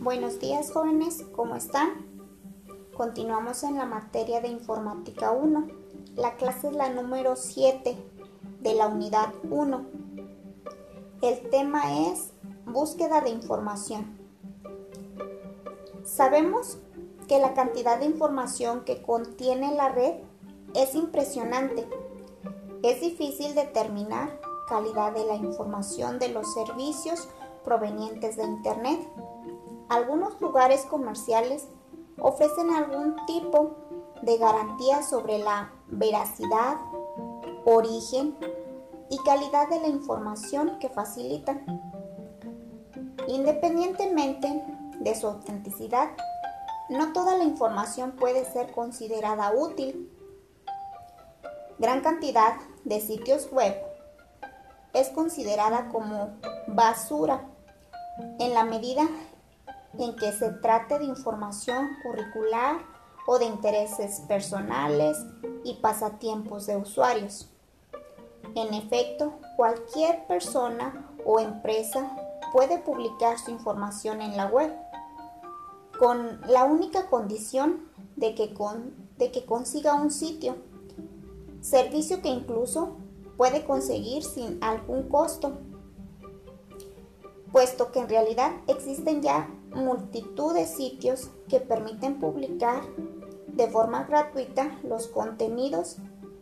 Buenos días jóvenes, ¿cómo están? Continuamos en la materia de informática 1. La clase es la número 7 de la unidad 1. El tema es búsqueda de información. Sabemos que la cantidad de información que contiene la red es impresionante. Es difícil determinar calidad de la información de los servicios provenientes de Internet. Algunos lugares comerciales ofrecen algún tipo de garantía sobre la veracidad, origen y calidad de la información que facilitan. Independientemente de su autenticidad, no toda la información puede ser considerada útil. Gran cantidad de sitios web es considerada como basura en la medida en que se trate de información curricular o de intereses personales y pasatiempos de usuarios. En efecto, cualquier persona o empresa puede publicar su información en la web, con la única condición de que, de que consiga un sitio, servicio que incluso puede conseguir sin algún costo, puesto que en realidad existen ya multitud de sitios que permiten publicar de forma gratuita los contenidos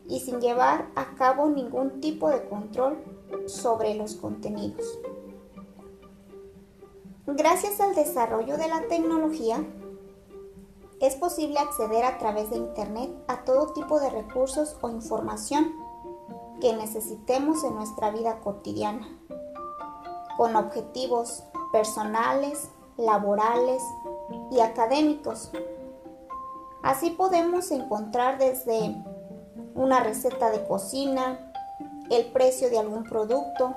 y sin llevar a cabo ningún tipo de control sobre los contenidos. Gracias al desarrollo de la tecnología, es posible acceder a través de Internet a todo tipo de recursos o información que necesitemos en nuestra vida cotidiana, con objetivos personales, laborales y académicos. Así podemos encontrar desde una receta de cocina, el precio de algún producto,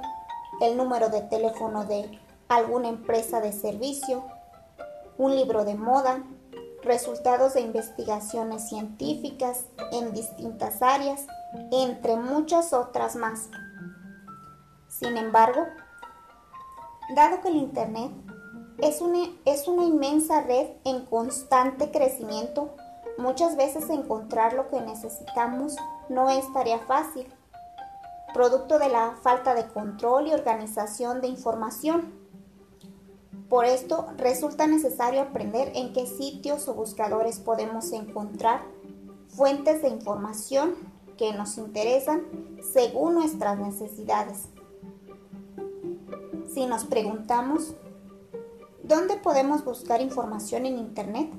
el número de teléfono de alguna empresa de servicio, un libro de moda, resultados de investigaciones científicas en distintas áreas, entre muchas otras más. Sin embargo, dado que el Internet es una, inmensa red en constante crecimiento, muchas veces encontrar lo que necesitamos no es tarea fácil, producto de la falta de control y organización de información. Por esto resulta necesario aprender en qué sitios o buscadores podemos encontrar fuentes de información que nos interesan según nuestras necesidades. Si nos preguntamos, ¿dónde podemos buscar información en Internet?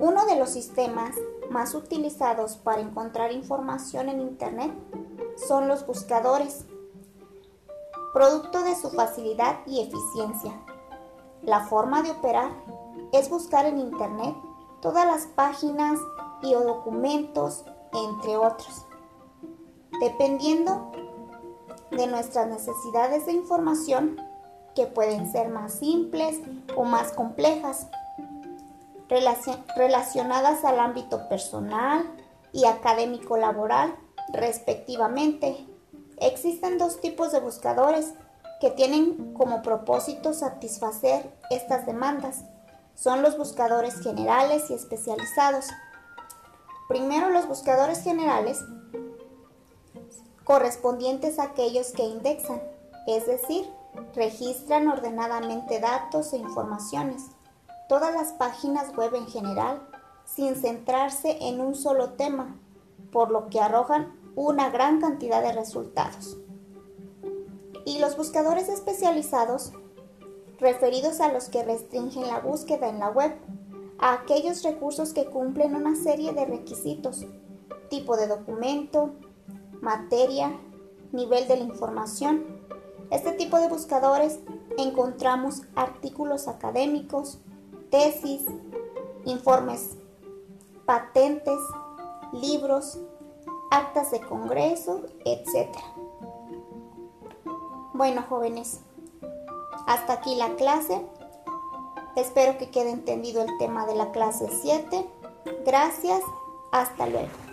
Uno de los sistemas más utilizados para encontrar información en Internet son los buscadores, producto de su facilidad y eficiencia. La forma de operar es buscar en Internet todas las páginas y o documentos, entre otros. Dependiendo de nuestras necesidades de información, que pueden ser más simples o más complejas, relacionadas al ámbito personal y académico laboral, respectivamente. Existen dos tipos de buscadores que tienen como propósito satisfacer estas demandas. Son los buscadores generales y especializados. Primero los buscadores generales correspondientes a aquellos que indexan, es decir, registran ordenadamente datos e informaciones, todas las páginas web en general, sin centrarse en un solo tema, por lo que arrojan una gran cantidad de resultados. Y los buscadores especializados, referidos a los que restringen la búsqueda en la web, a aquellos recursos que cumplen una serie de requisitos, tipo de documento, materia, nivel de la información. Este tipo de buscadores encontramos artículos académicos, tesis, informes, patentes, libros, actas de congreso, etc. Bueno, jóvenes, hasta aquí la clase. Espero que quede entendido el tema de la clase 7. Gracias, hasta luego.